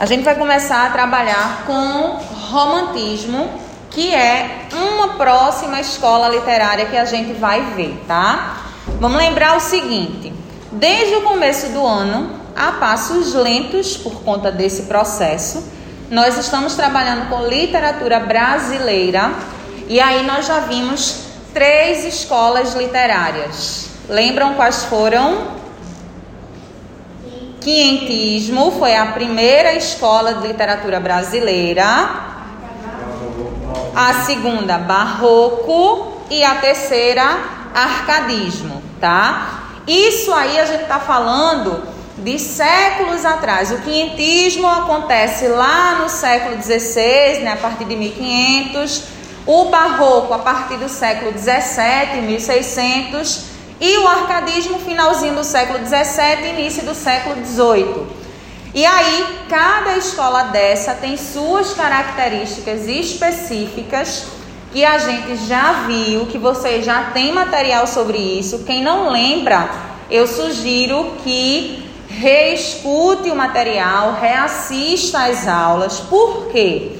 a gente vai começar a trabalhar com romantismo, que é uma próxima escola literária que a gente vai ver, tá? Vamos lembrar o seguinte: desde o começo do ano, a passos lentos por conta desse processo, nós estamos trabalhando com literatura brasileira e aí nós já vimos três escolas literárias. Lembram quais foram? Quinhentismo foi a primeira escola de literatura brasileira. A segunda, barroco. E a terceira, arcadismo, tá? Isso aí a gente está falando de séculos atrás. O quinhentismo acontece lá no século XVI, né, a partir de 1500. O barroco a partir do século XVII, 1600 e o arcadismo finalzinho do século XVII início do século XVIII. E aí, cada escola dessa tem suas características específicas que a gente já viu, que você já tem material sobre isso. Quem não lembra, eu sugiro que reescute o material, reassista às aulas. Por quê?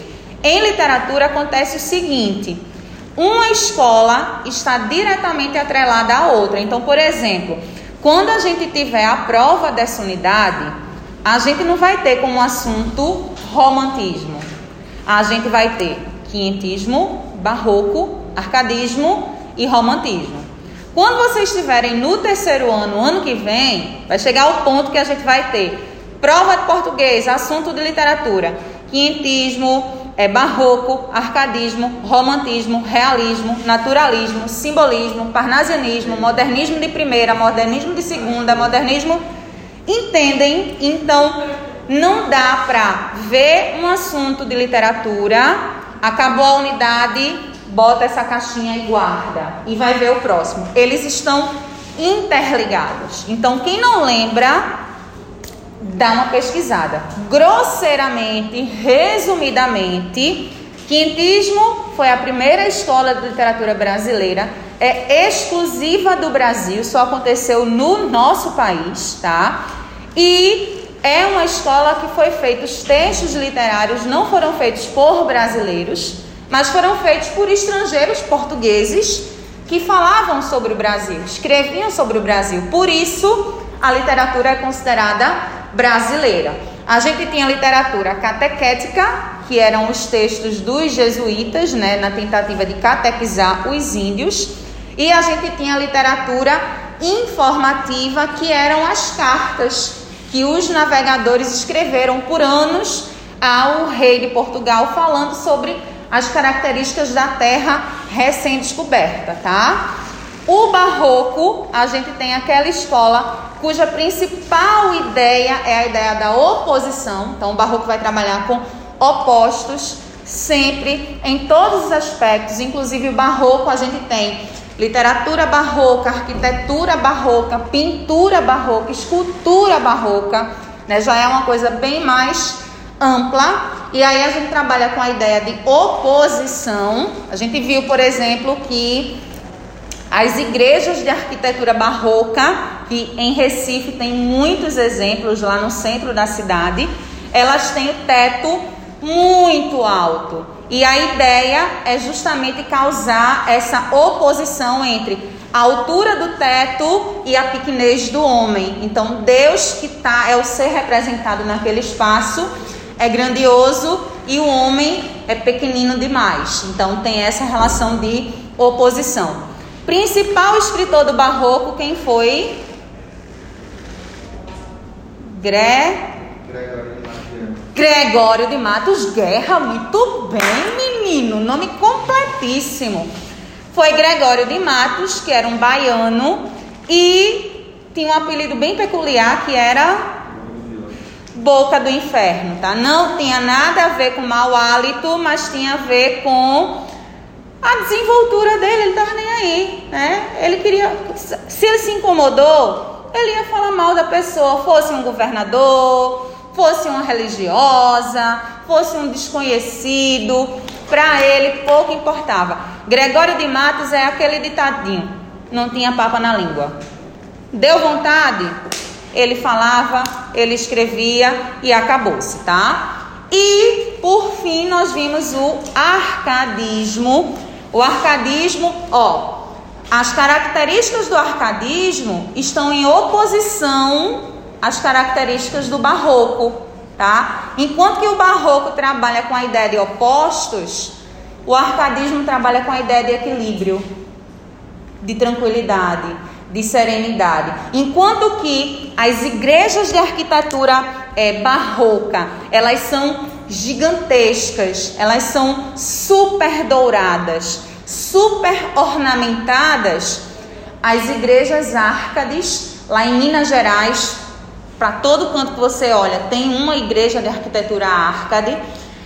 Em literatura acontece o seguinte: uma escola está diretamente atrelada à outra. Então, por exemplo, quando a gente tiver a prova dessa unidade, a gente não vai ter como assunto romantismo. A gente vai ter quinhentismo, barroco, arcadismo e romantismo. Quando vocês estiverem no terceiro ano, ano que vem, vai chegar o ponto que a gente vai ter prova de português, assunto de literatura, quinhentismo, é barroco, arcadismo, romantismo, realismo, naturalismo, simbolismo, parnasianismo, modernismo de primeira, modernismo de segunda, modernismo. Entendem? Então, não dá para ver um assunto de literatura, acabou a unidade, bota essa caixinha e guarda e vai ver o próximo. Eles estão interligados. Então, quem não lembra, dá uma pesquisada. Grosseiramente, resumidamente, Quintismo foi a primeira escola de literatura brasileira, é exclusiva do Brasil, só aconteceu no nosso país, tá? E é uma escola que foi feita, os textos literários não foram feitos por brasileiros, mas foram feitos por estrangeiros portugueses que falavam sobre o Brasil, escreviam sobre o Brasil. Por isso, a literatura é considerada brasileira. A gente tinha literatura catequética, que eram os textos dos jesuítas, né, na tentativa de catequizar os índios, e a gente tinha literatura informativa, que eram as cartas que os navegadores escreveram por anos ao rei de Portugal, falando sobre as características da terra recém-descoberta, tá? O barroco, a gente tem aquela escola cuja principal ideia é a ideia da oposição. Então, o barroco vai trabalhar com opostos sempre em todos os aspectos, inclusive o barroco a gente tem literatura barroca, arquitetura barroca, pintura barroca, escultura barroca, né? Já é uma coisa bem mais ampla. E aí a gente trabalha com a ideia de oposição. A gente viu, por exemplo, que as igrejas de arquitetura barroca que em Recife tem muitos exemplos lá no centro da cidade, elas têm o teto muito alto. E a ideia é justamente causar essa oposição entre a altura do teto e a pequenez do homem. Então, Deus que tá, é o ser representado naquele espaço é grandioso e o homem é pequenino demais. Então, tem essa relação de oposição. Principal escritor do barroco, quem foi? Gre... Gregório de Matos Guerra, muito bem, menino, nome completíssimo. Foi Gregório de Matos, que era um baiano e tinha um apelido bem peculiar que era Boca do Inferno, tá? Não tinha nada a ver com mau hálito, mas tinha a ver com a desenvoltura dele, ele estava nem aí, né? Ele queria, se ele se incomodou, ele ia falar mal da pessoa, fosse um governador, fosse uma religiosa, fosse um desconhecido, para ele pouco importava. Gregório de Matos é aquele ditadinho, não tinha papa na língua. Deu vontade? ele falava, ele escrevia e acabou-se, tá? E por fim nós vimos o arcadismo. O arcadismo, ó, as características do arcadismo estão em oposição às características do barroco, tá? Enquanto que o barroco trabalha com a ideia de opostos, o arcadismo trabalha com a ideia de equilíbrio, de tranquilidade, de serenidade. Enquanto que as igrejas de arquitetura é, barroca, elas são gigantescas, elas são super douradas, super ornamentadas. As igrejas árcades, lá em Minas Gerais, para todo canto que você olha, tem uma igreja de arquitetura árcade.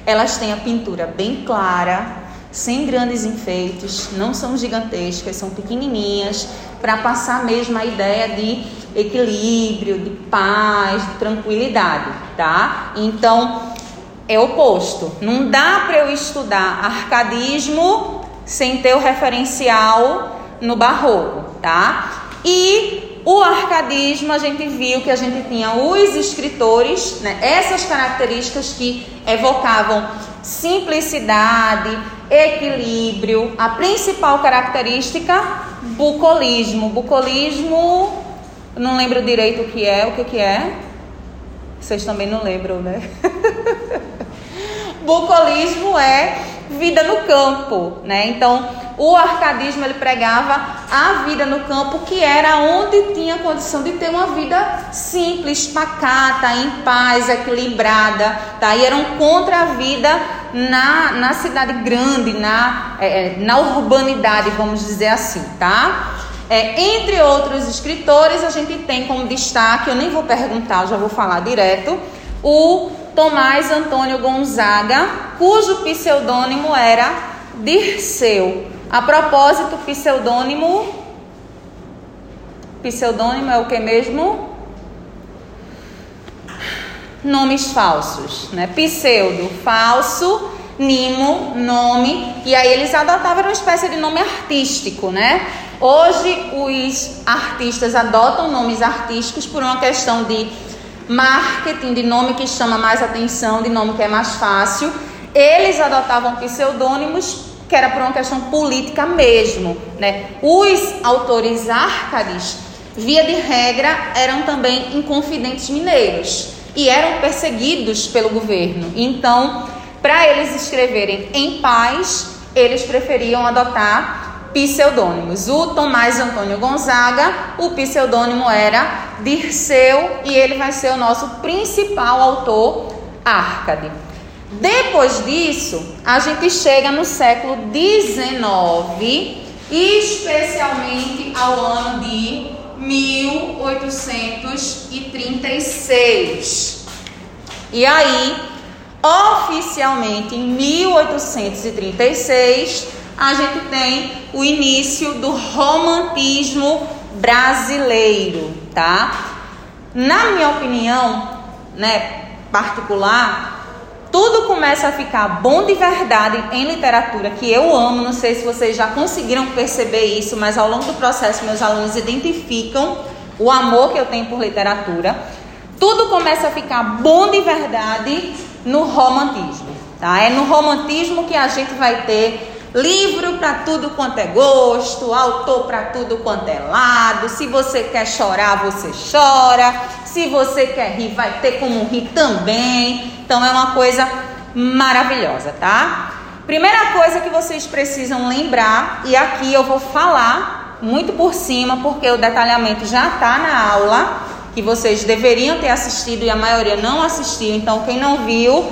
Elas têm a pintura bem clara, sem grandes enfeites, não são gigantescas, são pequenininhas, para passar mesmo a ideia de equilíbrio, de paz, de tranquilidade, tá? Então, é oposto. Não dá para eu estudar arcadismo sem ter o referencial no barroco, tá? E o arcadismo, a gente viu que a gente tinha os escritores, né, essas características que evocavam simplicidade, equilíbrio, a principal característica, bucolismo. Bucolismo, não lembro direito o que é, o que, que é? Vocês também não lembram, né? bucolismo é vida no campo, né? Então, o arcadismo ele pregava a vida no campo, que era onde tinha condição de ter uma vida simples, pacata, em paz, equilibrada, tá? E eram contra a vida na, na cidade grande, na, é, é na urbanidade, vamos dizer assim, tá? É, entre outros escritores, a gente tem como destaque, eu nem vou perguntar, já vou falar direto, o Tomás Antônio Gonzaga, cujo pseudônimo era Dirceu. A propósito, pseudônimo. Pseudônimo é o que mesmo? Nomes falsos, né? Pseudo, falso, Nimo, nome, e aí eles adotavam uma espécie de nome artístico, né? Hoje os artistas adotam nomes artísticos por uma questão de marketing, de nome que chama mais atenção, de nome que é mais fácil. Eles adotavam pseudônimos que era por uma questão política mesmo, né? Os autores árcades, via de regra, eram também inconfidentes mineiros e eram perseguidos pelo governo. Então, para eles escreverem em paz, eles preferiam adotar pseudônimos. O Tomás Antônio Gonzaga, o pseudônimo era Dirceu e ele vai ser o nosso principal autor árcade. Depois disso, a gente chega no século XIX, especialmente ao ano de 1836. E aí, oficialmente, em 1836, a gente tem o início do romantismo brasileiro, tá? Na minha opinião, né, particular, tudo começa a ficar bom de verdade em literatura, que eu amo. Não sei se vocês já conseguiram perceber isso, mas ao longo do processo, meus alunos identificam o amor que eu tenho por literatura. Tudo começa a ficar bom de verdade no romantismo. Tá? É no romantismo que a gente vai ter livro para tudo quanto é gosto, autor para tudo quanto é lado. Se você quer chorar, você chora. Se você quer rir, vai ter como rir também. Então é uma coisa maravilhosa, tá? Primeira coisa que vocês precisam lembrar, e aqui eu vou falar muito por cima, porque o detalhamento já está na aula, que vocês deveriam ter assistido e a maioria não assistiu. Então, quem não viu,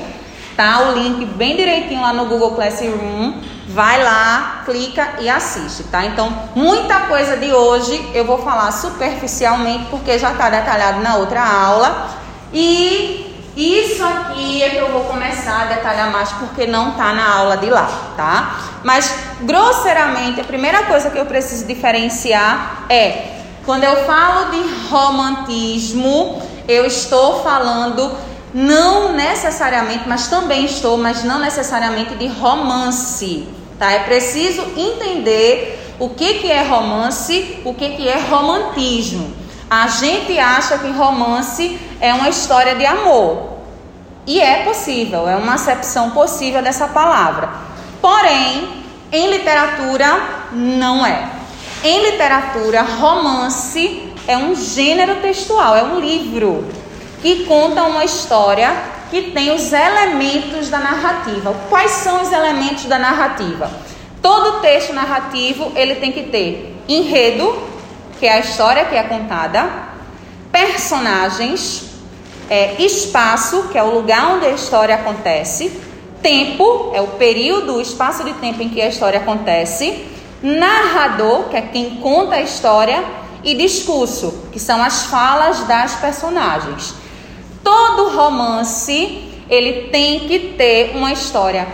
tá o link bem direitinho lá no Google Classroom. Vai lá, clica e assiste, tá? Então, muita coisa de hoje eu vou falar superficialmente porque já está detalhado na outra aula. E isso aqui é que eu vou começar a detalhar mais porque não está na aula de lá, tá? Mas, grosseiramente, a primeira coisa que eu preciso diferenciar é quando eu falo de romantismo, eu estou falando não necessariamente, mas também estou, mas não necessariamente de romance. Tá? É preciso entender o que, que é romance, o que, que é romantismo. A gente acha que romance é uma história de amor. E é possível, é uma acepção possível dessa palavra. Porém, em literatura, não é. Em literatura, romance é um gênero textual, é um livro que conta uma história que tem os elementos da narrativa. Quais são os elementos da narrativa? Todo texto narrativo ele tem que ter enredo, que é a história que é contada, personagens, é, espaço, que é o lugar onde a história acontece, tempo, é o período, o espaço de tempo em que a história acontece, narrador, que é quem conta a história, e discurso, que são as falas das personagens. Todo romance, ele tem que ter uma história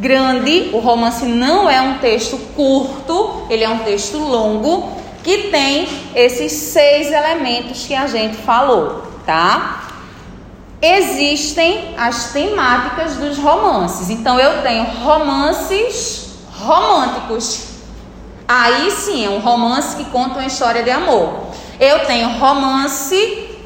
grande. O romance não é um texto curto, ele é um texto longo que tem esses seis elementos que a gente falou, tá? Existem as temáticas dos romances. Então eu tenho romances românticos. Aí sim, é um romance que conta uma história de amor. Eu tenho romance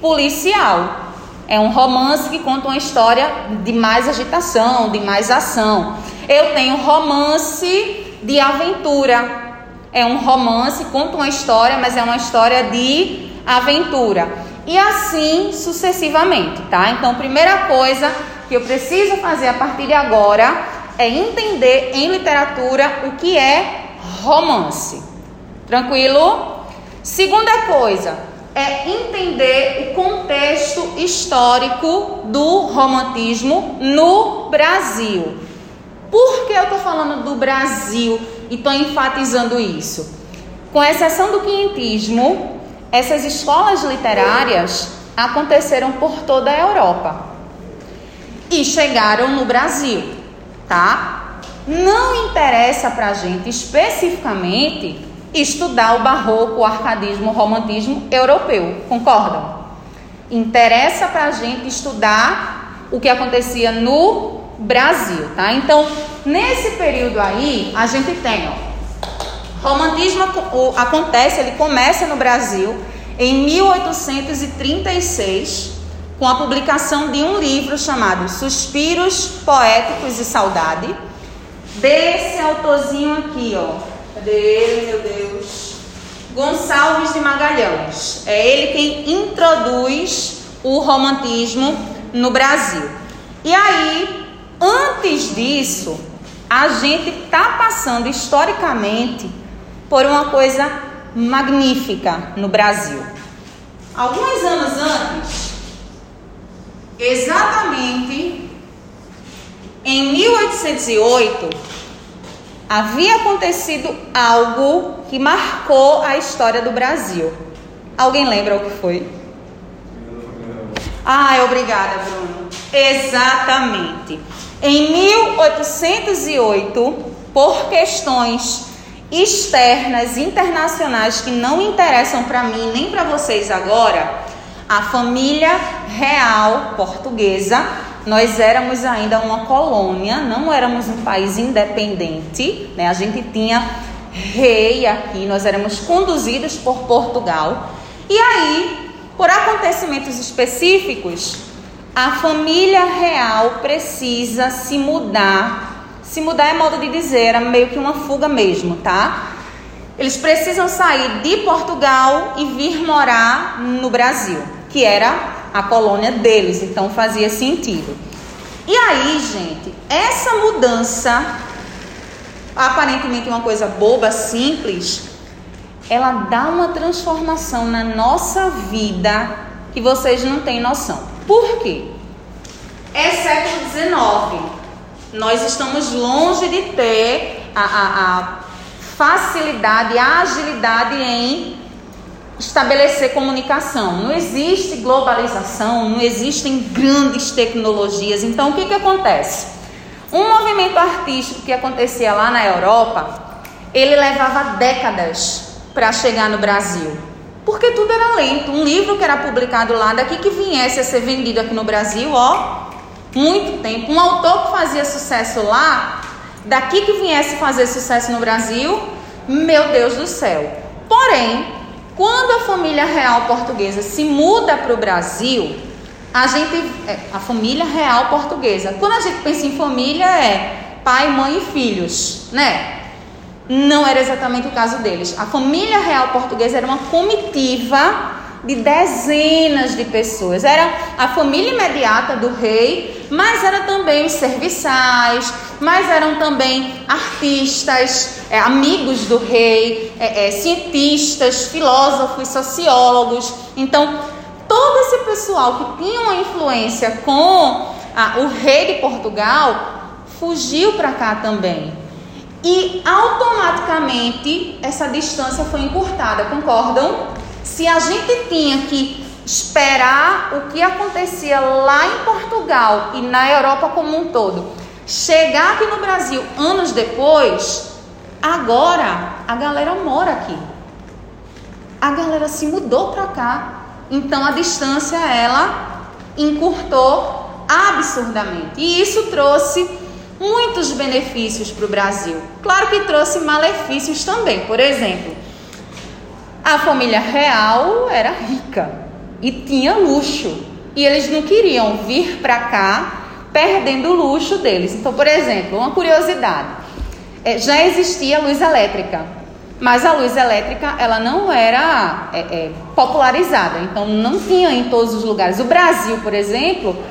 policial. É um romance que conta uma história de mais agitação, de mais ação. Eu tenho romance de aventura. É um romance, conta uma história, mas é uma história de aventura. E assim sucessivamente, tá? Então, primeira coisa que eu preciso fazer a partir de agora é entender em literatura o que é romance. Tranquilo? Segunda coisa, é entender o contexto histórico do romantismo no Brasil. Por que eu estou falando do Brasil e estou enfatizando isso? Com exceção do quinhentismo, essas escolas literárias aconteceram por toda a Europa e chegaram no Brasil, tá? Não interessa para a gente especificamente estudar o barroco, o arcadismo, o romantismo europeu. Concordam? Interessa para a gente estudar o que acontecia no Brasil, tá? Então, nesse período aí, a gente tem, ó, romantismo acontece, ele começa no Brasil em 1836 com a publicação de um livro chamado Suspiros Poéticos e Saudade, desse autorzinho aqui, ó, Cadê ele, meu Deus? Gonçalves de Magalhães. É ele quem introduz o romantismo no Brasil. E aí, antes disso, a gente está passando historicamente por uma coisa magnífica no Brasil. Alguns anos antes, exatamente em 1808, havia acontecido algo que marcou a história do Brasil. Alguém lembra o que foi? Ah, obrigada, Bruno. Exatamente. Em 1808, por questões externas, internacionais que não interessam para mim nem para vocês agora, a família real portuguesa nós éramos ainda uma colônia, não éramos um país independente, né? A gente tinha rei aqui, nós éramos conduzidos por Portugal. E aí, por acontecimentos específicos, a família real precisa se mudar. Se mudar é modo de dizer, era meio que uma fuga mesmo, tá? Eles precisam sair de Portugal e vir morar no Brasil, que era a colônia deles, então fazia sentido. E aí, gente, essa mudança, aparentemente uma coisa boba, simples, ela dá uma transformação na nossa vida que vocês não têm noção. Por quê? É século XIX. Nós estamos longe de ter a, a, a facilidade, a agilidade em estabelecer comunicação. Não existe globalização, não existem grandes tecnologias. Então, o que, que acontece? Um movimento artístico que acontecia lá na Europa, ele levava décadas para chegar no Brasil. Porque tudo era lento. Um livro que era publicado lá, daqui que viesse a ser vendido aqui no Brasil, ó, muito tempo. Um autor que fazia sucesso lá, daqui que viesse fazer sucesso no Brasil, meu Deus do céu. Porém, Quando a família real portuguesa se muda para o Brasil, a gente, é, a família real portuguesa, quando a gente pensa em família é pai, mãe e filhos, né? Não era exatamente o caso deles. A família real portuguesa era uma comitiva de dezenas de pessoas. Era a família imediata do rei, mas era também os serviçais, mas eram também artistas, é, amigos do rei, é, é, cientistas, filósofos, sociólogos. Então, todo esse pessoal que tinha uma influência com a, o rei de Portugal fugiu para cá também. E automaticamente essa distância foi encurtada, concordam? Se a gente tinha que esperar o que acontecia lá em Portugal e na Europa como um todo, chegar aqui no Brasil anos depois, agora a galera mora aqui. A galera se mudou para cá. Então a distância ela encurtou absurdamente. E isso trouxe muitos benefícios para o Brasil. Claro que trouxe malefícios também. Por exemplo, a família real era rica e tinha luxo. E eles não queriam vir para cá perdendo o luxo deles. Então, por exemplo, uma curiosidade: é, já existia luz elétrica, mas a luz elétrica ela não era é, é, popularizada. Então, não tinha em todos os lugares. O Brasil, por exemplo,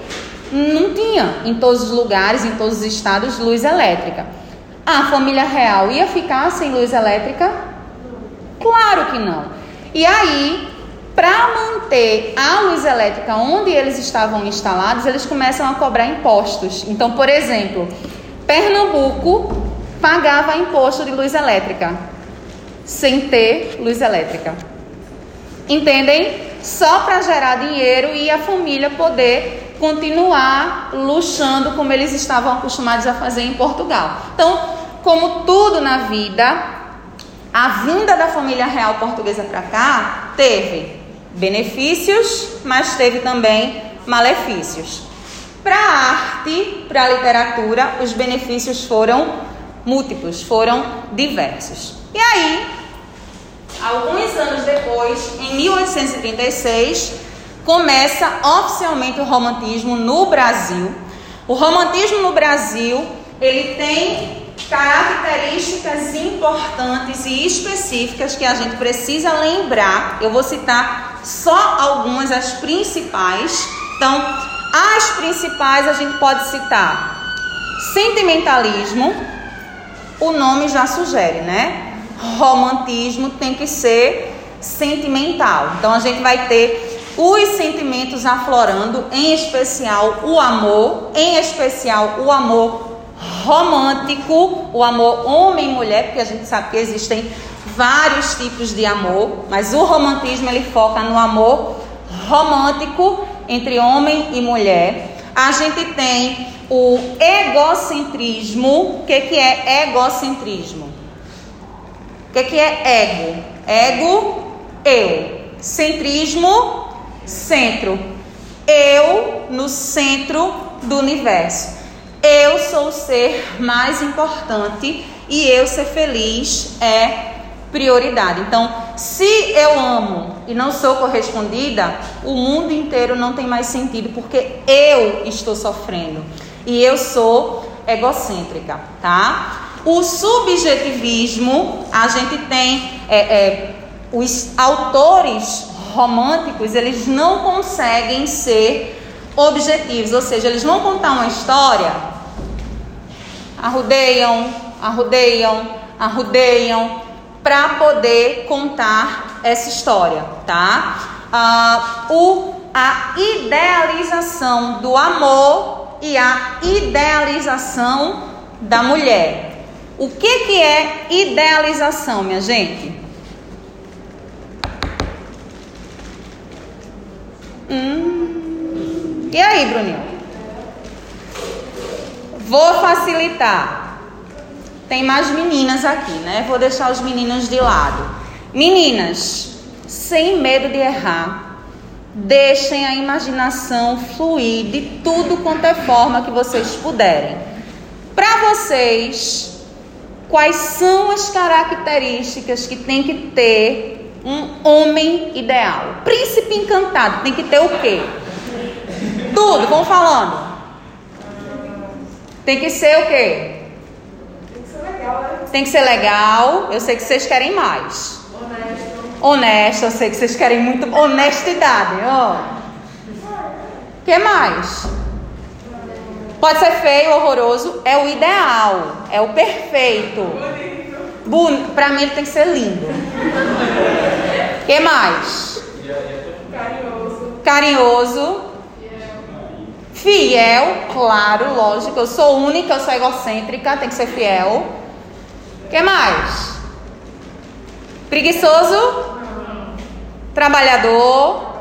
não tinha em todos os lugares, em todos os estados, luz elétrica. A família real ia ficar sem luz elétrica? Claro que não. E aí, para manter a luz elétrica onde eles estavam instalados, eles começam a cobrar impostos. Então, por exemplo, Pernambuco pagava imposto de luz elétrica sem ter luz elétrica. Entendem? Só para gerar dinheiro e a família poder continuar luxando como eles estavam acostumados a fazer em Portugal. Então, como tudo na vida, a vinda da família real portuguesa para cá teve benefícios, mas teve também malefícios. Para a arte, para a literatura, os benefícios foram múltiplos, foram diversos. E aí, alguns anos depois, em 1836, começa oficialmente o romantismo no Brasil. O romantismo no Brasil, ele tem características importantes e específicas que a gente precisa lembrar. Eu vou citar só algumas, as principais. Então, as principais a gente pode citar sentimentalismo, o nome já sugere, né? Romantismo tem que ser sentimental. Então a gente vai ter os sentimentos aflorando, em especial o amor, em especial o amor romântico, o amor homem mulher, porque a gente sabe que existem vários tipos de amor, mas o romantismo ele foca no amor romântico entre homem e mulher. A gente tem o egocentrismo. O que, que é egocentrismo? O que, que é ego? Ego, eu. Centrismo, centro. Eu no centro do universo. Eu sou o ser mais importante e eu ser feliz é prioridade. Então, se eu amo e não sou correspondida, o mundo inteiro não tem mais sentido porque eu estou sofrendo e eu sou egocêntrica, tá? O subjetivismo, a gente tem é, é, os autores românticos, eles não conseguem ser objetivos, ou seja, eles vão contar uma história, arrudeiam, arrudeiam, arrudeiam, para poder contar essa história, tá? Ah, o, a idealização do amor e a idealização da mulher. O que, que é idealização, minha gente? Hum, e aí, Bruninho? Vou facilitar. Tem mais meninas aqui, né? Vou deixar os meninos de lado. Meninas, sem medo de errar, deixem a imaginação fluir de tudo quanto é forma que vocês puderem. Para vocês, quais são as características que tem que ter um homem ideal? Príncipe encantado tem que ter o quê? Tudo, vamos falando. Tem que ser o quê? Tem que ser legal, né? Tem que ser legal. Eu sei que vocês querem mais. Honesto. Honesto, eu sei que vocês querem muito honestidade. Ó. que mais? Pode ser feio, horroroso. É o ideal. É o perfeito. Bonito. Pra mim ele tem que ser lindo. que mais? Carinhoso. Carinhoso. Fiel, claro, lógico. Eu sou única, eu sou egocêntrica, tem que ser fiel. que mais? Preguiçoso? Trabalhador?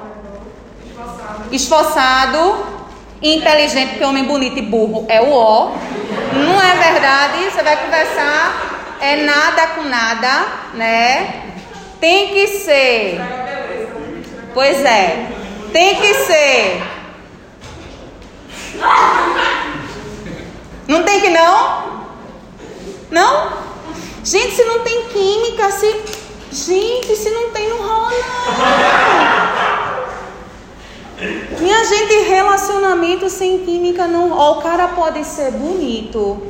Esforçado? Inteligente, porque homem bonito e burro é o ó. Não é verdade? Você vai conversar, é nada com nada, né? Tem que ser. Pois é. Tem que ser. Não tem que não? Não? Gente, se não tem química, se. Gente, se não tem, não rola não. Minha gente, relacionamento sem química não. Ó, o cara pode ser bonito,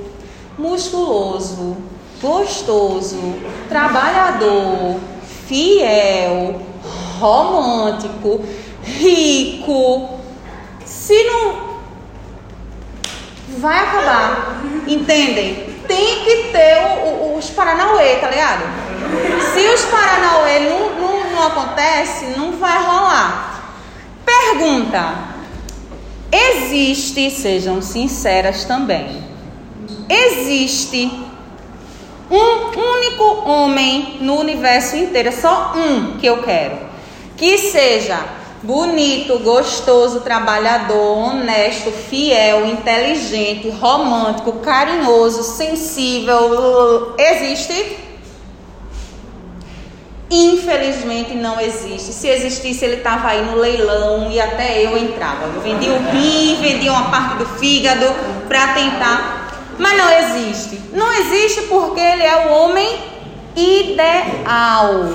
musculoso, gostoso, trabalhador, fiel, romântico, rico. Se não vai acabar. Entendem? Tem que ter o, o, os Paranauê, tá ligado? Se os Paranauê não, não, não acontece, não vai rolar. Pergunta: existe, sejam sinceras também, existe um único homem no universo inteiro, só um que eu quero, que seja bonito, gostoso, trabalhador, honesto, fiel, inteligente, romântico, carinhoso, sensível. Existe? Infelizmente não existe. Se existisse, ele estava aí no leilão e até eu entrava. Eu vendia o rim, vendia uma parte do fígado para tentar. Mas não existe. Não existe porque ele é o homem ideal.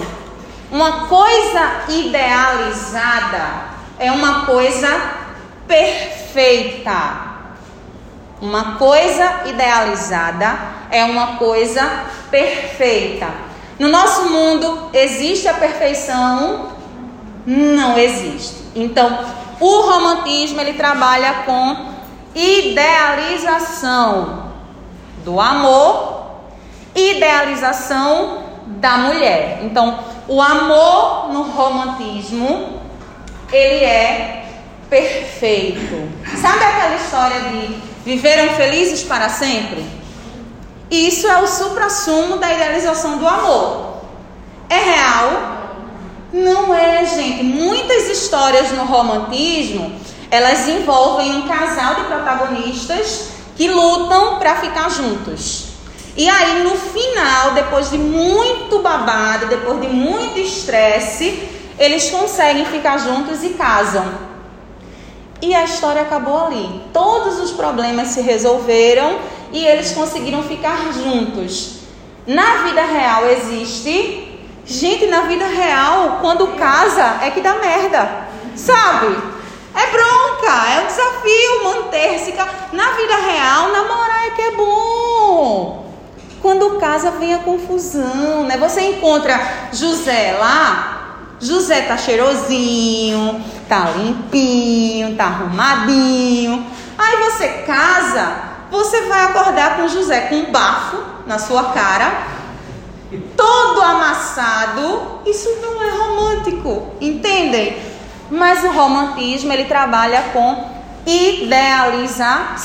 Uma coisa idealizada é uma coisa perfeita. Uma coisa idealizada é uma coisa perfeita. No nosso mundo existe a perfeição? Não existe. Então, o romantismo ele trabalha com idealização do amor, idealização da mulher. Então, o amor no romantismo, ele é perfeito. Sabe aquela história de viveram felizes para sempre? Isso é o supra-sumo da idealização do amor. É real? Não é, gente. Muitas histórias no romantismo, elas envolvem um casal de protagonistas que lutam para ficar juntos. E aí, no final, depois de muito babado, depois de muito estresse, eles conseguem ficar juntos e casam. E a história acabou ali. Todos os problemas se resolveram e eles conseguiram ficar juntos. Na vida real existe. Gente, na vida real, quando casa, é que dá merda. Sabe? É bronca, é um desafio manter-se. Na vida real, namorar é que é bom. Quando casa vem a confusão, né? Você encontra José lá, José tá cheirosinho, tá limpinho, tá arrumadinho. Aí você casa, você vai acordar com José com um bafo na sua cara, todo amassado. Isso não é romântico, entendem? Mas o romantismo ele trabalha com idealização.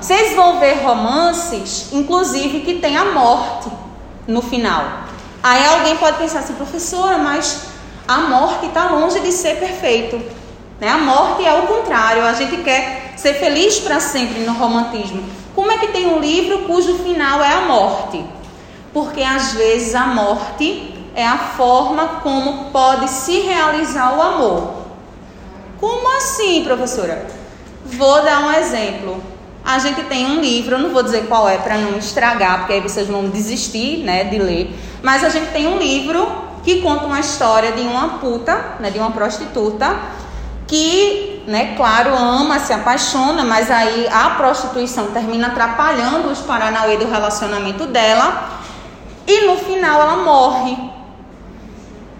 Vocês vão ver romances, inclusive, que tem a morte no final. Aí alguém pode pensar assim, professora, mas a morte está longe de ser perfeito. Né? A morte é o contrário, a gente quer ser feliz para sempre no romantismo. Como é que tem um livro cujo final é a morte? Porque às vezes a morte é a forma como pode se realizar o amor. Como assim, professora? Vou dar um exemplo. A gente tem um livro, não vou dizer qual é para não estragar, porque aí vocês vão desistir, né, de ler. Mas a gente tem um livro que conta uma história de uma puta, né, de uma prostituta, que, né, claro, ama, se apaixona, mas aí a prostituição termina atrapalhando os paranauê do relacionamento dela e no final ela morre.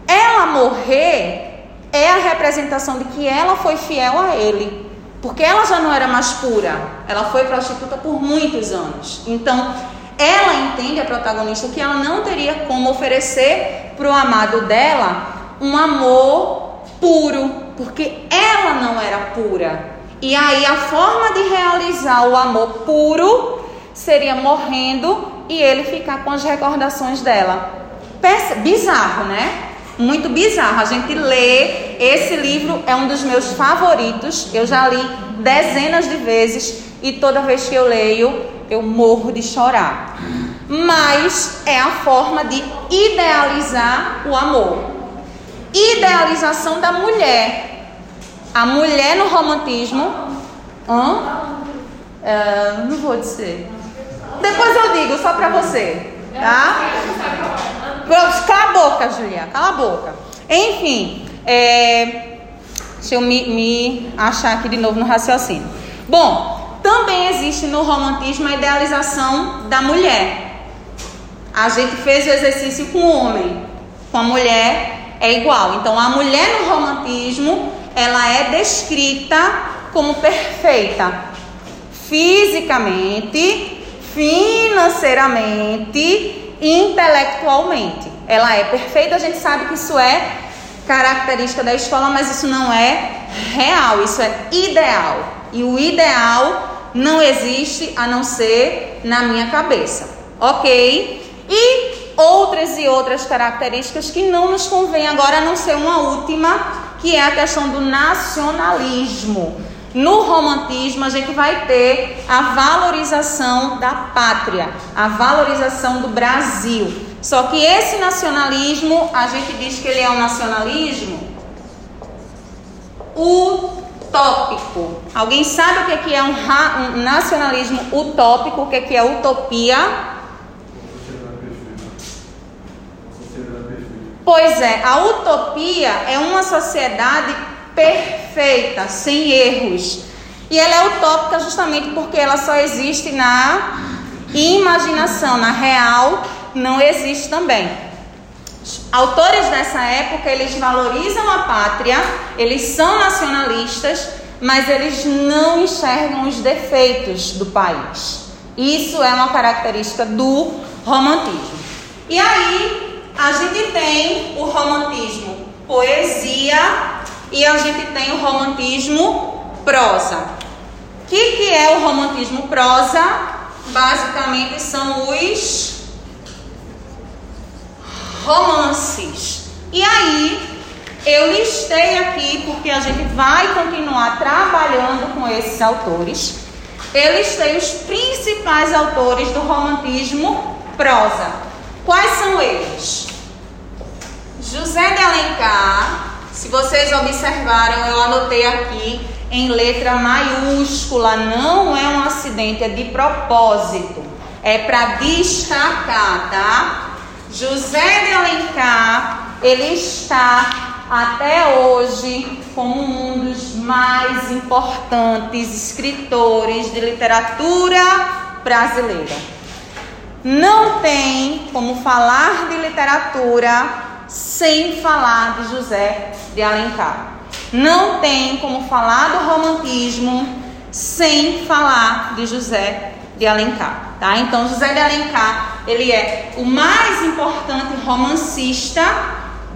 Ela morrer é a representação de que ela foi fiel a ele, porque ela já não era mais pura, ela foi prostituta por muitos anos. Então, ela entende, a protagonista, que ela não teria como oferecer para o amado dela um amor puro, porque ela não era pura. E aí a forma de realizar o amor puro seria morrendo e ele ficar com as recordações dela. Bizarro, né? Muito bizarro. A gente lê. Esse livro é um dos meus favoritos. Eu já li dezenas de vezes e toda vez que eu leio, eu morro de chorar. Mas é a forma de idealizar o amor. Idealização da mulher. A mulher no romantismo. Hã? Uh, não vou dizer. Depois eu digo, só pra você. Tá? Cala a boca, Julia. Cala a boca. Enfim, é, deixa eu me, me achar aqui de novo no raciocínio. Bom, também existe no romantismo a idealização da mulher. A gente fez o exercício com o homem, com a mulher é igual. Então a mulher no romantismo, ela é descrita como perfeita, fisicamente, financeiramente, intelectualmente. Ela é perfeita, a gente sabe que isso é característica da escola, mas isso não é real, isso é ideal. E o ideal não existe a não ser na minha cabeça, ok? E outras e outras características que não nos convém agora, a não ser uma última, que é a questão do nacionalismo. No romantismo, a gente vai ter a valorização da pátria, a valorização do Brasil. Só que esse nacionalismo, a gente diz que ele é um nacionalismo utópico. Alguém sabe o que é, é um, um nacionalismo utópico? O que é utopia? Pois é, a utopia é uma sociedade perfeita, sem erros. E ela é utópica justamente porque ela só existe na imaginação, na real não existe também. Autores dessa época, eles valorizam a pátria, eles são nacionalistas, mas eles não enxergam os defeitos do país. Isso é uma característica do romantismo. E aí, a gente tem o romantismo poesia e a gente tem o romantismo prosa. O que, que é o romantismo prosa? Basicamente são os romances. E aí, eu listei aqui, porque a gente vai continuar trabalhando com esses autores. Eu listei os principais autores do romantismo prosa. Quais são eles? José de Alencar, se vocês observaram, eu anotei aqui em letra maiúscula, não é um acidente, é de propósito, é para destacar, tá? José de Alencar, ele está até hoje como um dos mais importantes escritores de literatura brasileira. Não tem como falar de literatura sem falar de José de Alencar. Não tem como falar do romantismo sem falar de José de Alencar, tá? Então José de Alencar, ele é o mais importante romancista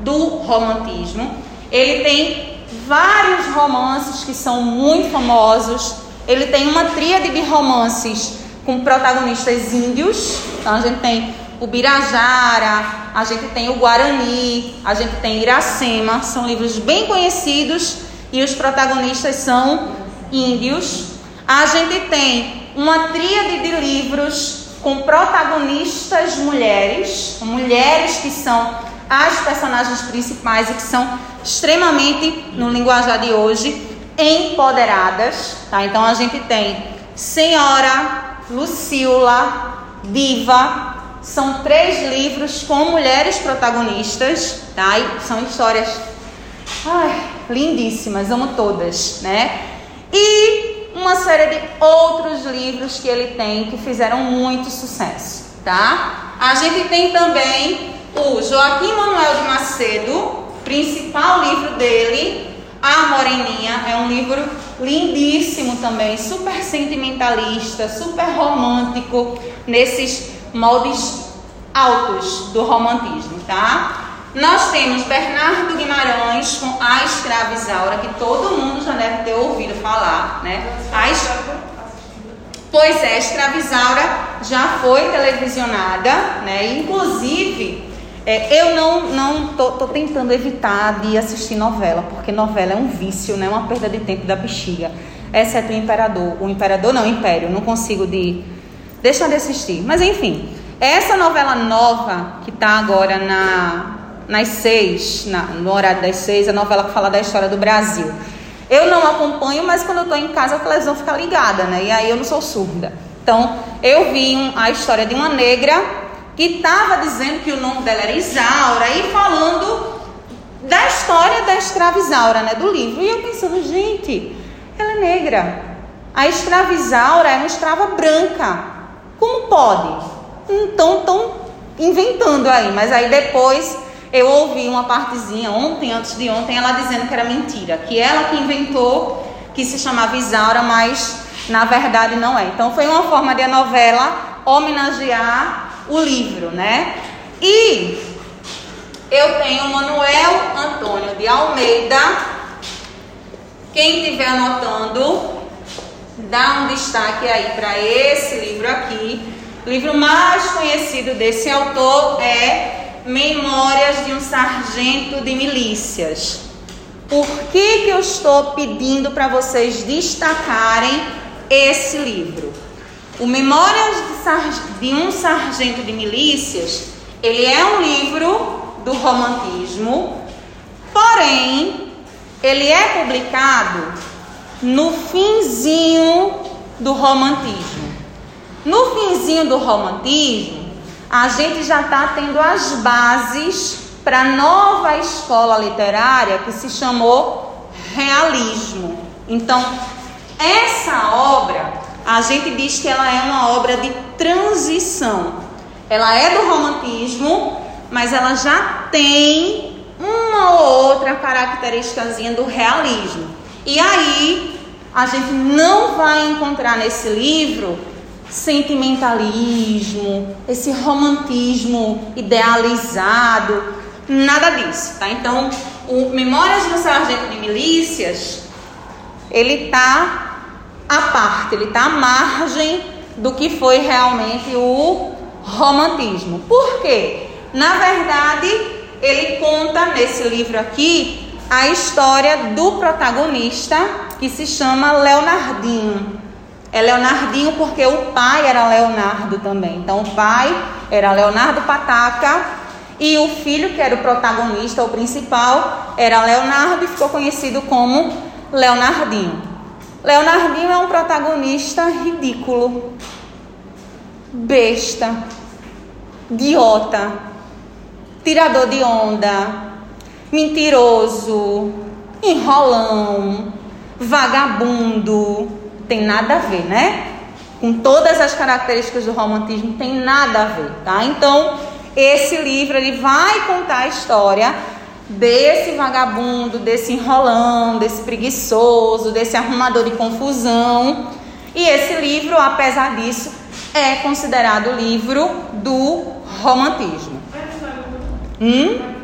do romantismo. Ele tem vários romances que são muito famosos. Ele tem uma tríade de romances com protagonistas índios. Então a gente tem o Birajara, a gente tem o Guarani, a gente tem Iracema, são livros bem conhecidos e os protagonistas são índios. A gente tem uma tríade de livros com protagonistas mulheres, mulheres que são as personagens principais e que são extremamente, no linguajar de hoje, empoderadas. Tá? Então a gente tem Senhora, Lucila, Diva, São três livros com mulheres protagonistas, tá? E são histórias ai, lindíssimas, amo todas, né? E uma série de outros livros que ele tem que fizeram muito sucesso, tá? A gente tem também o Joaquim Manuel de Macedo, principal livro dele, A Moreninha, é um livro lindíssimo também, super sentimentalista, super romântico, nesses moldes altos do romantismo, tá? Nós temos Bernardo Guimarães com A Escrava Isaura, que todo mundo já deve ter ouvido falar, né? A es... Pois é, a Escrava Isaura já foi televisionada, né? Inclusive, é, eu não, não tô, tô, tentando evitar de assistir novela, porque novela é um vício, né? Uma perda de tempo da bexiga. Exceto o Imperador. O Imperador não, o Império. Não consigo de deixar de assistir. Mas enfim, essa novela nova que está agora na, nas seis, na, no horário das seis, a novela que fala da história do Brasil. Eu não acompanho, mas quando eu estou em casa a televisão fica ligada, né? E aí eu não sou surda. Então, eu vi um, a história de uma negra que estava dizendo que o nome dela era Isaura e falando da história da escrava Isaura, né, do livro. E eu pensando, gente, ela é negra. A escrava Isaura é uma escrava branca. Como pode? Então estão inventando aí, mas aí depois eu ouvi uma partezinha ontem, antes de ontem, ela dizendo que era mentira, que ela que inventou que se chamava Isaura, mas na verdade não é. Então foi uma forma de a novela homenagear o livro, né? E eu tenho Manuel Antônio de Almeida. Quem estiver anotando, dá um destaque aí para esse livro aqui. O livro mais conhecido desse autor é Memórias de um Sargento de Milícias. Por que, que eu estou pedindo para vocês destacarem esse livro? O Memórias de um Sargento de Milícias, ele é um livro do romantismo, porém, ele é publicado no finzinho do romantismo. No finzinho do romantismo, a gente já está tendo as bases para a nova escola literária que se chamou realismo. Então, essa obra a gente diz que ela é uma obra de transição. Ela é do romantismo, mas ela já tem uma ou outra característicazinha do realismo. E aí, a gente não vai encontrar nesse livro sentimentalismo, esse romantismo idealizado, nada disso, tá? Então, o Memórias do Sargento de Milícias, ele tá à parte, ele está à margem do que foi realmente o romantismo. Por quê? Na verdade, ele conta nesse livro aqui a história do protagonista que se chama Leonardinho. É Leonardinho porque o pai era Leonardo também. Então o pai era Leonardo Pataca e o filho, que era o protagonista, o principal, era Leonardo e ficou conhecido como Leonardinho. Leonardinho é um protagonista ridículo, besta, idiota, tirador de onda, mentiroso, enrolão, vagabundo. Tem nada a ver, né? Com todas as características do romantismo, tem nada a ver, tá? Então, esse livro ele vai contar a história desse vagabundo, desse enrolão, desse preguiçoso, desse arrumador de confusão. E esse livro, apesar disso, é considerado o livro do romantismo. Hum?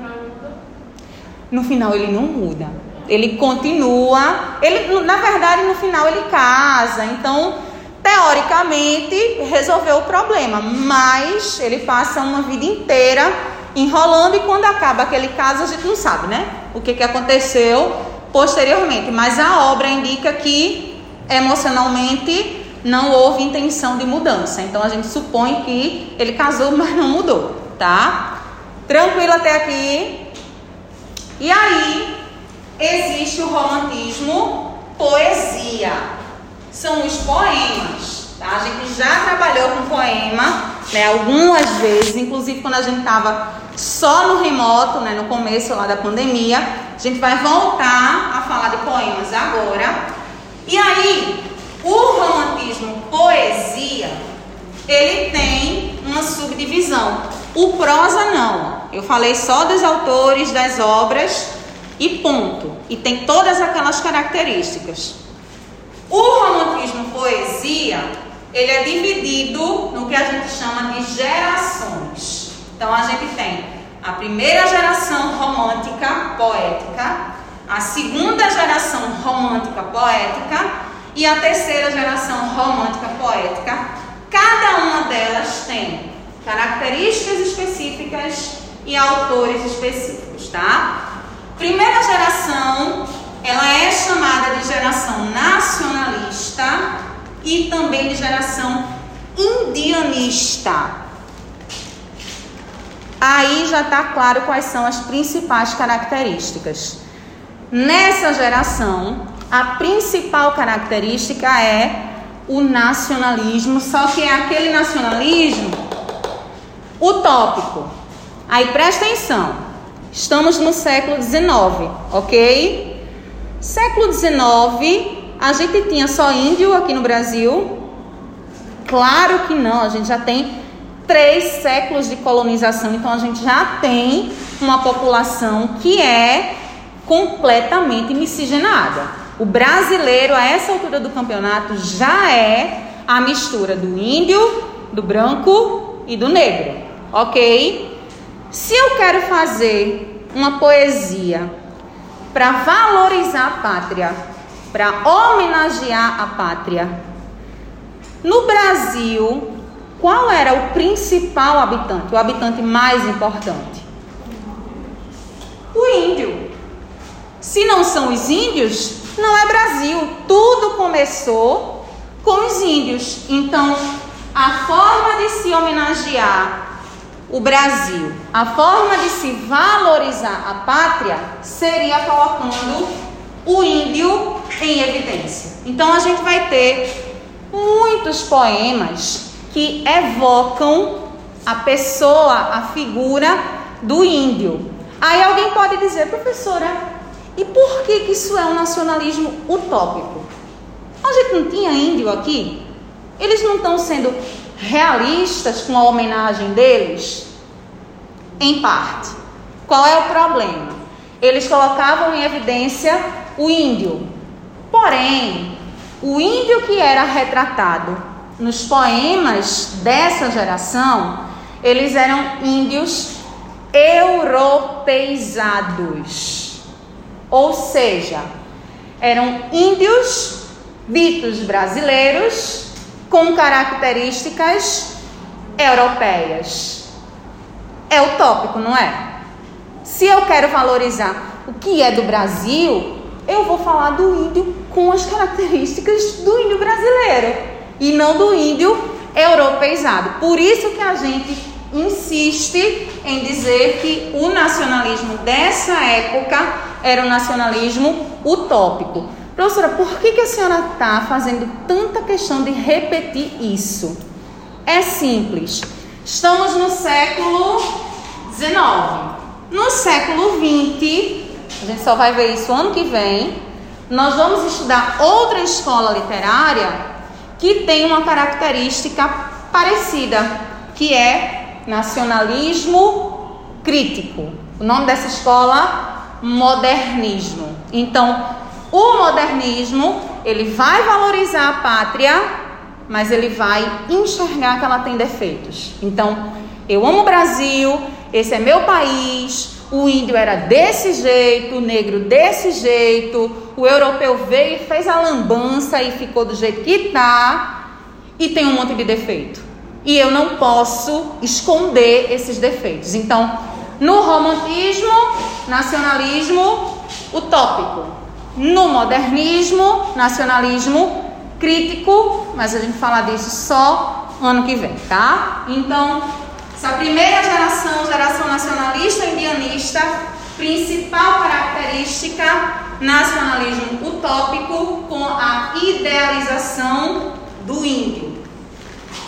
No final ele não muda. Ele continua. Ele, na verdade, no final ele casa. Então, teoricamente, resolveu o problema. Mas ele passa uma vida inteira enrolando e quando acaba aquele caso a gente não sabe, né? O que, que aconteceu posteriormente. Mas a obra indica que emocionalmente não houve intenção de mudança. Então a gente supõe que ele casou, mas não mudou, tá? Tranquilo até aqui? E aí existe o romantismo poesia. São os poemas. Tá? A gente já trabalhou com poema né, algumas vezes, inclusive quando a gente estava só no remoto, né, no começo lá da pandemia. A gente vai voltar a falar de poemas agora. E aí, o romantismo poesia, ele tem uma subdivisão. O prosa não. Eu falei só dos autores, das obras e ponto. E tem todas aquelas características. O romantismo poesia, ele é dividido no que a gente chama de gerações. Então a gente tem a primeira geração romântica poética, a segunda geração romântica poética e a terceira geração romântica poética. Cada uma delas tem características específicas e autores específicos, tá? Primeira geração, ela é chamada de geração nacionalista e também de geração indianista. Aí já está claro quais são as principais características. Nessa geração, a principal característica é o nacionalismo, só que é aquele nacionalismo utópico. Aí presta atenção, estamos no século XIX, ok? Século XIX, a gente tinha só índio aqui no Brasil? Claro que não, a gente já tem três séculos de colonização, então a gente já tem uma população que é completamente miscigenada. O brasileiro, a essa altura do campeonato, já é a mistura do índio, do branco e do negro, ok? Se eu quero fazer uma poesia para valorizar a pátria, para homenagear a pátria, no Brasil qual era o principal habitante, o habitante mais importante? O índio. Se não são os índios, não é Brasil. Tudo começou com os índios. Então, a forma de se homenagear o Brasil, a forma de se valorizar a pátria seria colocando o índio em evidência. Então, a gente vai ter muitos poemas que evocam a pessoa, a figura do índio. Aí alguém pode dizer, professora, e por que, que isso é um nacionalismo utópico? A gente não tinha índio aqui? Eles não estão sendo realistas com a homenagem deles? Em parte. Qual é o problema? Eles colocavam em evidência o índio. Porém, o índio que era retratado nos poemas dessa geração, eles eram índios europeizados. Ou seja, eram índios ditos brasileiros com características europeias. É utópico, não é? Se eu quero valorizar o que é do Brasil, eu vou falar do índio com as características do índio brasileiro e não do índio europeizado. Por isso que a gente insiste em dizer que o nacionalismo dessa época era um nacionalismo utópico. Professora, por que, que a senhora está fazendo tanta questão de repetir isso? É simples. Estamos no século XIX. No século XX, a gente só vai ver isso ano que vem, nós vamos estudar outra escola literária que tem uma característica parecida, que é nacionalismo crítico. O nome dessa escola, modernismo. Então, o modernismo, ele vai valorizar a pátria, mas ele vai enxergar que ela tem defeitos. Então, eu amo o Brasil, esse é meu país, o índio era desse jeito, o negro desse jeito, o europeu veio e fez a lambança e ficou do jeito que está e tem um monte de defeito. E eu não posso esconder esses defeitos. Então, no romantismo, nacionalismo utópico. No modernismo, nacionalismo crítico, mas a gente fala disso só ano que vem, tá? Então, essa primeira geração, geração nacionalista indianista, principal característica, nacionalismo utópico com a idealização do índio.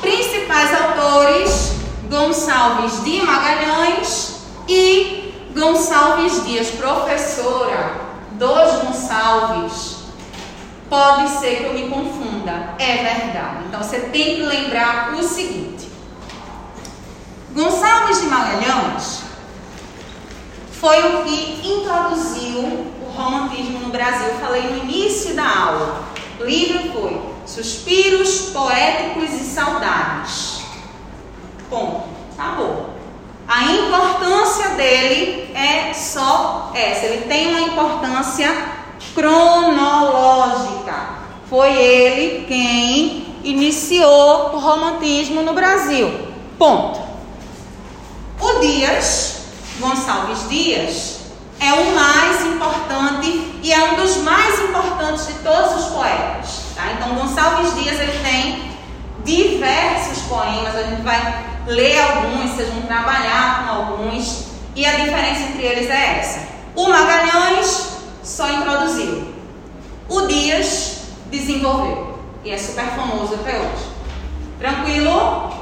Principais autores Gonçalves de Magalhães e Gonçalves Dias, professora Gonçalves. Pode ser que eu me confunda, é verdade. Então você tem que lembrar o seguinte: Gonçalves de Magalhães foi o que introduziu o romantismo no Brasil. Eu falei no início da aula. O livro foi Suspiros Poéticos e Saudades. Ponto. Acabou. A importância dele é só essa. Ele tem uma importância cronológica. Foi ele quem iniciou o romantismo no Brasil. Ponto. O Dias, Gonçalves Dias, é o mais importante e é um dos mais importantes de todos os poetas. Tá? Então, Gonçalves Dias ele tem diversos poemas. A gente vai ler alguns, vocês vão trabalhar com alguns, e a diferença entre eles é essa. O Magalhães só introduziu, o Dias desenvolveu, e é super famoso até hoje. Tranquilo?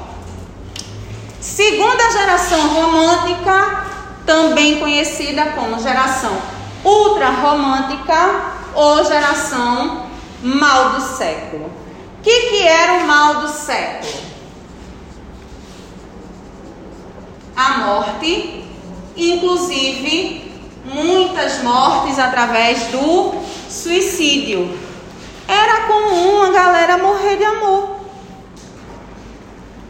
Segunda geração romântica, também conhecida como geração ultra romântica ou geração mal do século. O que, que era o mal do século? a morte, inclusive muitas mortes através do suicídio. Era comum a galera morrer de amor.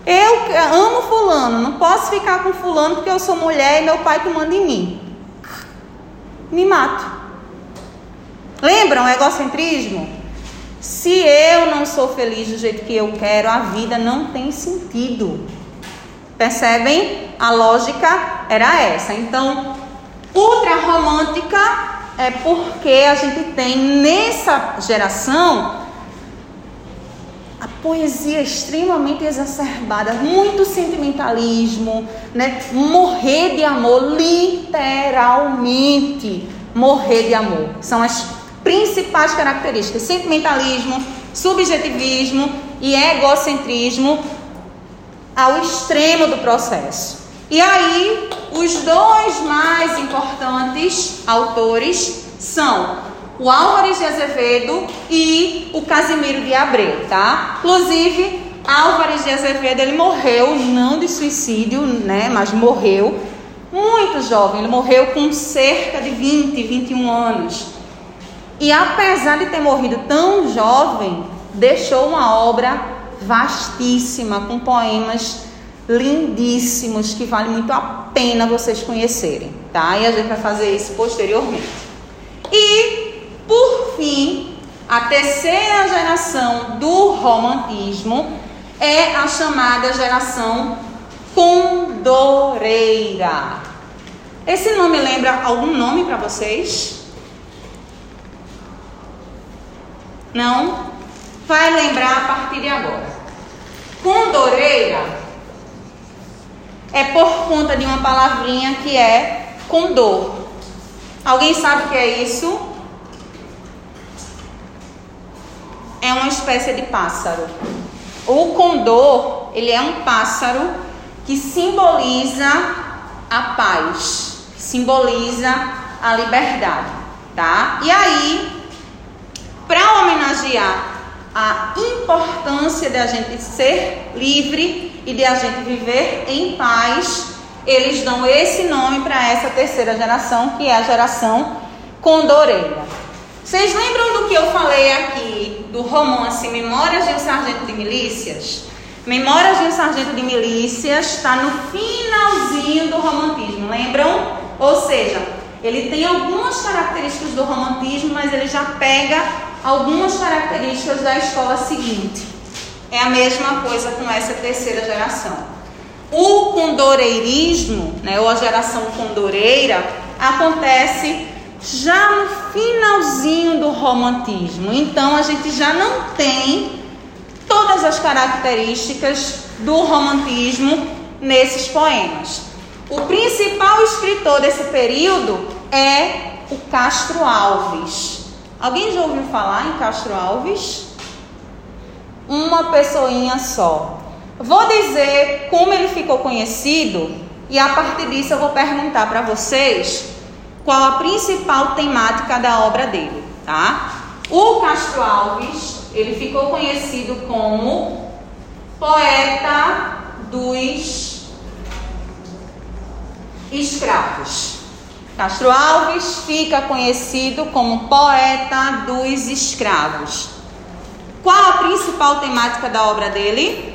Eu amo fulano, não posso ficar com fulano porque eu sou mulher e meu pai que manda em mim. Me mato. Lembram o egocentrismo? Se eu não sou feliz do jeito que eu quero, a vida não tem sentido. Percebem? A lógica era essa. Então, ultra romântica é porque a gente tem nessa geração a poesia extremamente exacerbada, muito sentimentalismo, né? Morrer de amor, literalmente morrer de amor. São as principais características: sentimentalismo, subjetivismo e egocentrismo ao extremo do processo. E aí, os dois mais importantes autores são o Álvares de Azevedo e o Casimiro de Abreu, tá? Inclusive, Álvares de Azevedo, ele morreu não de suicídio, né, mas morreu muito jovem, ele morreu com cerca de 20, 21 anos. E apesar de ter morrido tão jovem, deixou uma obra vastíssima, com poemas lindíssimos que vale muito a pena vocês conhecerem, tá? E a gente vai fazer isso posteriormente. E, por fim, a terceira geração do romantismo é a chamada geração condoreira. Esse nome lembra algum nome para vocês? Não? Vai lembrar a partir de agora. Condoreira é por conta de uma palavrinha que é condor. Alguém sabe o que é isso? É uma espécie de pássaro. O condor, ele é um pássaro que simboliza a paz, simboliza a liberdade, tá? E aí, para homenagear a importância de a gente ser livre e de a gente viver em paz, eles dão esse nome para essa terceira geração, que é a geração condoreira. Vocês lembram do que eu falei aqui do romance Memórias de um Sargento de Milícias? Memórias de um Sargento de Milícias está no finalzinho do romantismo, lembram? Ou seja, ele tem algumas características do romantismo, mas ele já pega algumas características da escola seguinte. É a mesma coisa com essa terceira geração. O condoreirismo, né, ou a geração condoreira, acontece já no finalzinho do romantismo. Então a gente já não tem todas as características do romantismo nesses poemas. O principal escritor desse período é o Castro Alves. Alguém já ouviu falar em Castro Alves? Uma pessoinha só. Vou dizer como ele ficou conhecido e a partir disso eu vou perguntar para vocês qual a principal temática da obra dele, tá? O Castro Alves, ele ficou conhecido como poeta dos escravos. Castro Alves fica conhecido como poeta dos escravos. Qual a principal temática da obra dele?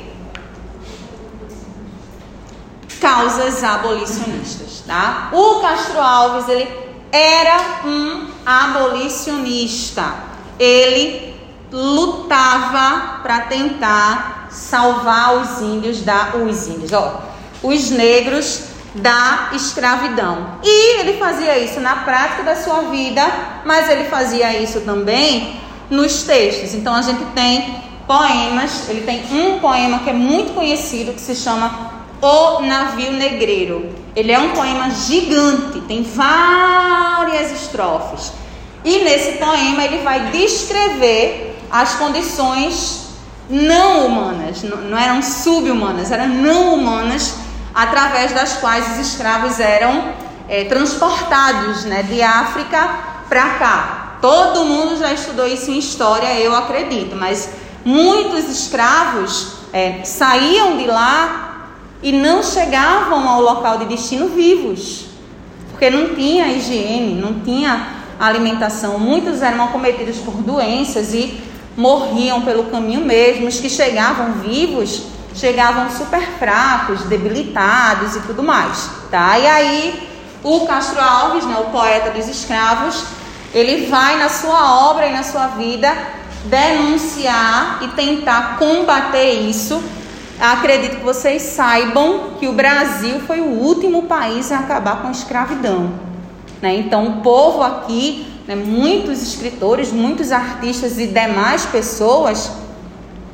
Causas abolicionistas, tá? O Castro Alves, ele era um abolicionista. Ele lutava para tentar salvar os índios da os índios, ó, os negros da escravidão. E ele fazia isso na prática da sua vida, mas ele fazia isso também nos textos. Então a gente tem poemas, ele tem um poema que é muito conhecido que se chama O Navio Negreiro. Ele é um poema gigante, tem várias estrofes. E nesse poema ele vai descrever as condições não humanas, não eram subhumanas, eram não humanas através das quais os escravos eram é, transportados né, de África para cá. Todo mundo já estudou isso em história, eu acredito, mas muitos escravos é, saíam de lá e não chegavam ao local de destino vivos, porque não tinha higiene, não tinha alimentação. Muitos eram acometidos por doenças e morriam pelo caminho mesmo. Os que chegavam vivos chegavam super fracos, debilitados e tudo mais, tá? E aí o Castro Alves, né, o poeta dos escravos, ele vai na sua obra e na sua vida denunciar e tentar combater isso. Acredito que vocês saibam que o Brasil foi o último país a acabar com a escravidão. Né? Então, o povo aqui, né, muitos escritores, muitos artistas e demais pessoas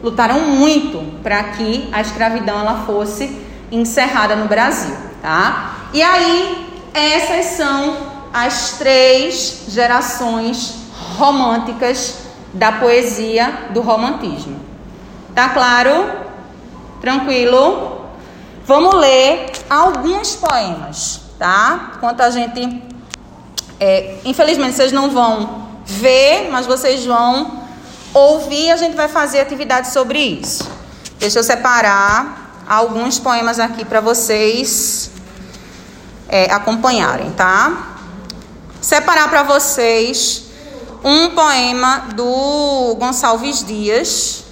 lutaram muito para que a escravidão ela fosse encerrada no Brasil, tá? E aí essas são as três gerações românticas da poesia do romantismo. Tá claro? Tranquilo? Vamos ler alguns poemas, tá? Enquanto a gente. É, infelizmente vocês não vão ver, mas vocês vão ouvir, a gente vai fazer atividade sobre isso. Deixa eu separar alguns poemas aqui para vocês é, acompanharem, tá? Separar para vocês um poema do Gonçalves Dias.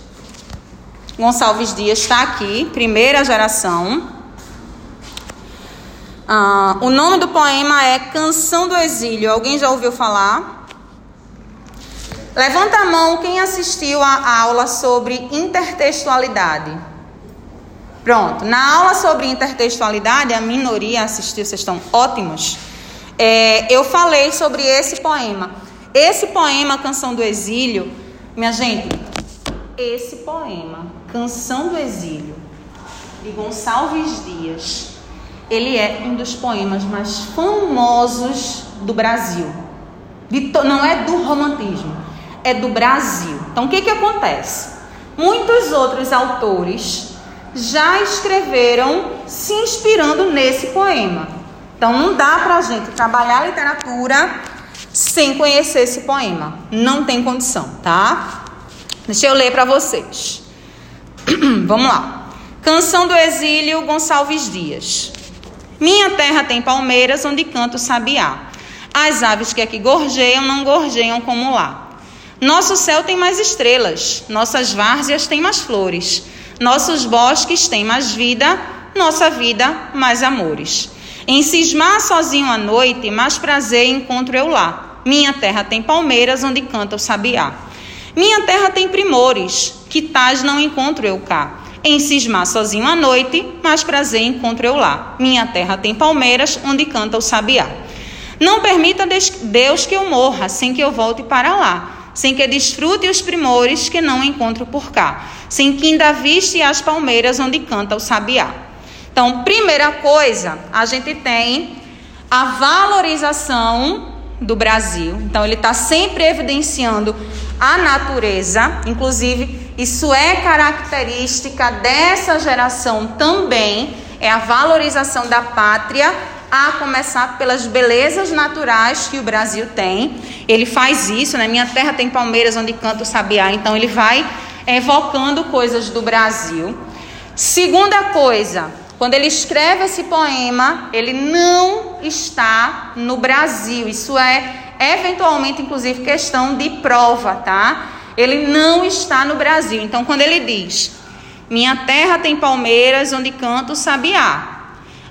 Gonçalves Dias está aqui, primeira geração. Ah, o nome do poema é Canção do Exílio. Alguém já ouviu falar? Levanta a mão quem assistiu à aula sobre intertextualidade. Pronto, na aula sobre intertextualidade, a minoria assistiu, vocês estão ótimos. É, eu falei sobre esse poema. Esse poema, Canção do Exílio, minha gente, esse poema, Canção do Exílio, de Gonçalves Dias, ele é um dos poemas mais famosos do Brasil. não é do romantismo é do Brasil. Então, o que, que acontece? Muitos outros autores já escreveram se inspirando nesse poema. Então, não dá para gente trabalhar a literatura sem conhecer esse poema. Não tem condição, tá? Deixa eu ler para vocês. Vamos lá. Canção do Exílio, Gonçalves Dias. Minha terra tem palmeiras onde canta o sabiá. As aves que aqui gorjeiam não gorjeiam como lá. Nosso céu tem mais estrelas, nossas várzeas têm mais flores, nossos bosques têm mais vida, nossa vida mais amores. Em cismar sozinho à noite, mais prazer encontro eu lá. Minha terra tem palmeiras onde canta o sabiá. Minha terra tem primores, que tais não encontro eu cá. Em cismar sozinho à noite, mais prazer encontro eu lá. Minha terra tem palmeiras onde canta o sabiá. Não permita Deus que eu morra sem que eu volte para lá sem que desfrute os primores que não encontro por cá, sem que ainda viste as palmeiras onde canta o sabiá. Então, primeira coisa, a gente tem a valorização do Brasil. Então, ele está sempre evidenciando a natureza, inclusive isso é característica dessa geração também, é a valorização da pátria, a começar pelas belezas naturais que o Brasil tem. Ele faz isso, né? Minha terra tem palmeiras onde canta o sabiá, então ele vai evocando coisas do Brasil. Segunda coisa, quando ele escreve esse poema, ele não está no Brasil. Isso é eventualmente, inclusive, questão de prova, tá? Ele não está no Brasil. Então, quando ele diz: Minha terra tem palmeiras onde canta o sabiá.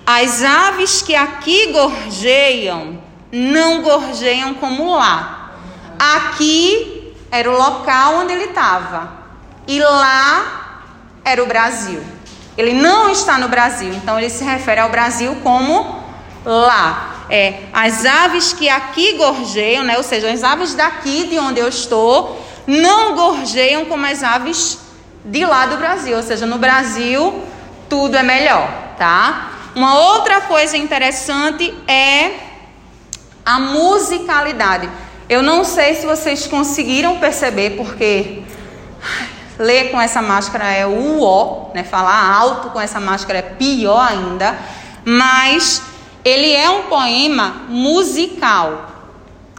As aves que aqui gorjeiam não gorjeiam como lá. Aqui era o local onde ele estava. E lá era o Brasil. Ele não está no Brasil, então ele se refere ao Brasil como lá. É, as aves que aqui gorjeiam, né? Ou seja, as aves daqui de onde eu estou, não gorjeiam como as aves de lá do Brasil. Ou seja, no Brasil tudo é melhor, tá? Uma outra coisa interessante é a musicalidade. Eu não sei se vocês conseguiram perceber, porque ler com essa máscara é o ó, né? Falar alto com essa máscara é pior ainda, mas ele é um poema musical.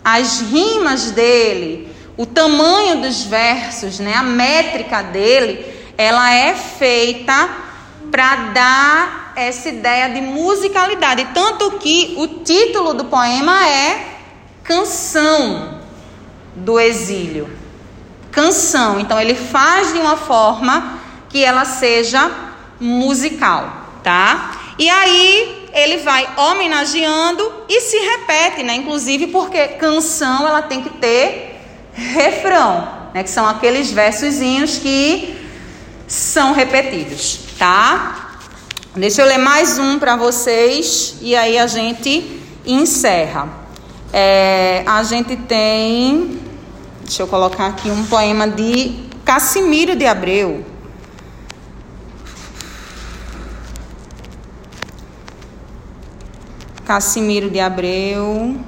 As rimas dele, o tamanho dos versos, né? A métrica dele, ela é feita para dar essa ideia de musicalidade, tanto que o título do poema é Canção do Exílio canção. Então ele faz de uma forma que ela seja musical, tá? E aí ele vai homenageando e se repete, né? Inclusive porque canção ela tem que ter refrão, né? Que são aqueles versozinhos que são repetidos, tá? Deixa eu ler mais um para vocês e aí a gente encerra. É, a gente tem Deixa eu colocar aqui um poema de Cassimiro de Abreu. Cassimiro de Abreu.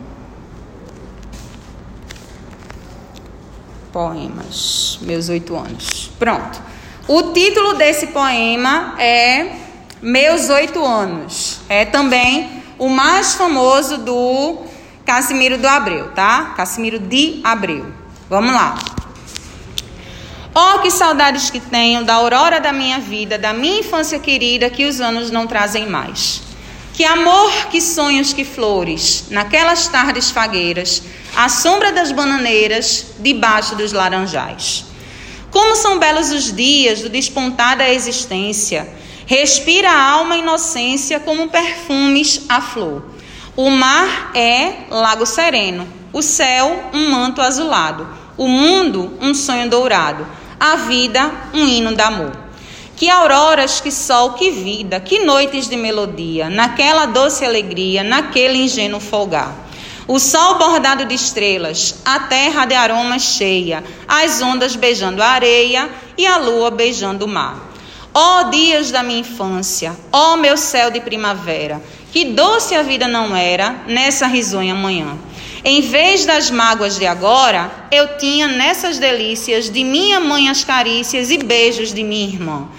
Poemas, meus oito anos. Pronto. O título desse poema é Meus Oito Anos. É também o mais famoso do Cassimiro do Abreu, tá? Cassimiro de Abreu. Vamos lá. Oh, que saudades que tenho da aurora da minha vida, da minha infância querida, que os anos não trazem mais. Que amor, que sonhos, que flores, naquelas tardes fagueiras, à sombra das bananeiras, debaixo dos laranjais. Como são belos os dias do despontar da existência, respira a alma inocência como perfumes a flor. O mar é lago sereno, o céu um manto azulado, o mundo um sonho dourado, a vida um hino de amor. Que auroras, que sol, que vida, que noites de melodia, naquela doce alegria, naquele ingênuo folgar. O sol bordado de estrelas, a terra de aromas cheia, as ondas beijando a areia e a lua beijando o mar. Ó oh, dias da minha infância, ó oh, meu céu de primavera, que doce a vida não era nessa risonha manhã. Em vez das mágoas de agora, eu tinha nessas delícias de minha mãe as carícias e beijos de minha irmã.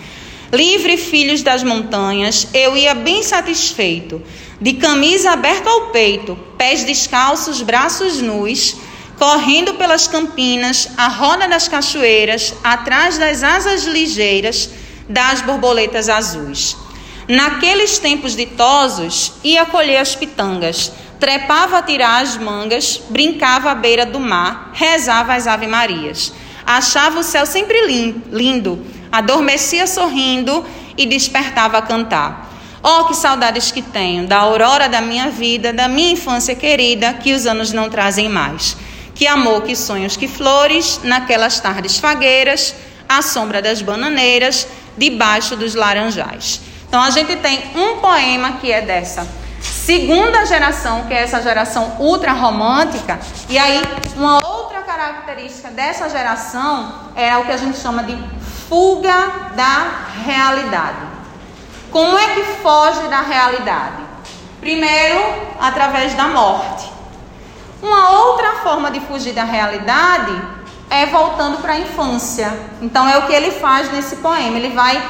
Livre, filhos das montanhas, eu ia bem satisfeito, de camisa aberta ao peito, pés descalços, braços nus, correndo pelas campinas, à roda das cachoeiras, atrás das asas ligeiras das borboletas azuis. Naqueles tempos ditosos, ia colher as pitangas trepava a tirar as mangas, brincava à beira do mar, rezava as ave-marias. Achava o céu sempre lindo, adormecia sorrindo e despertava a cantar. Oh, que saudades que tenho da aurora da minha vida, da minha infância querida, que os anos não trazem mais. Que amor, que sonhos, que flores, naquelas tardes fagueiras, à sombra das bananeiras, debaixo dos laranjais. Então a gente tem um poema que é dessa segunda geração, que é essa geração ultra romântica, e aí uma outra característica dessa geração é o que a gente chama de fuga da realidade. Como é que foge da realidade? Primeiro, através da morte. Uma outra forma de fugir da realidade é voltando para a infância. Então é o que ele faz nesse poema. Ele vai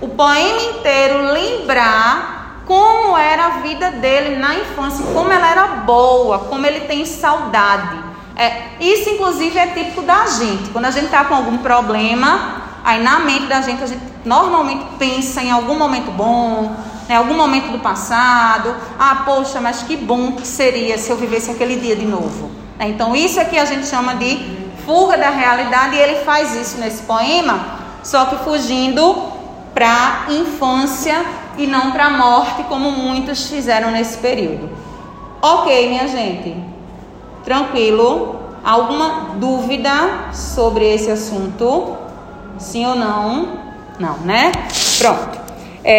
o poema inteiro lembrar como era a vida dele na infância, como ela era boa, como ele tem saudade. É, isso, inclusive, é típico da gente. Quando a gente está com algum problema, aí na mente da gente, a gente normalmente pensa em algum momento bom, em né, algum momento do passado. Ah, poxa, mas que bom que seria se eu vivesse aquele dia de novo. É, então, isso é que a gente chama de fuga da realidade, e ele faz isso nesse poema, só que fugindo para infância e não para morte, como muitos fizeram nesse período. Ok, minha gente. Tranquilo? Alguma dúvida sobre esse assunto? Sim ou não? Não, né? Pronto.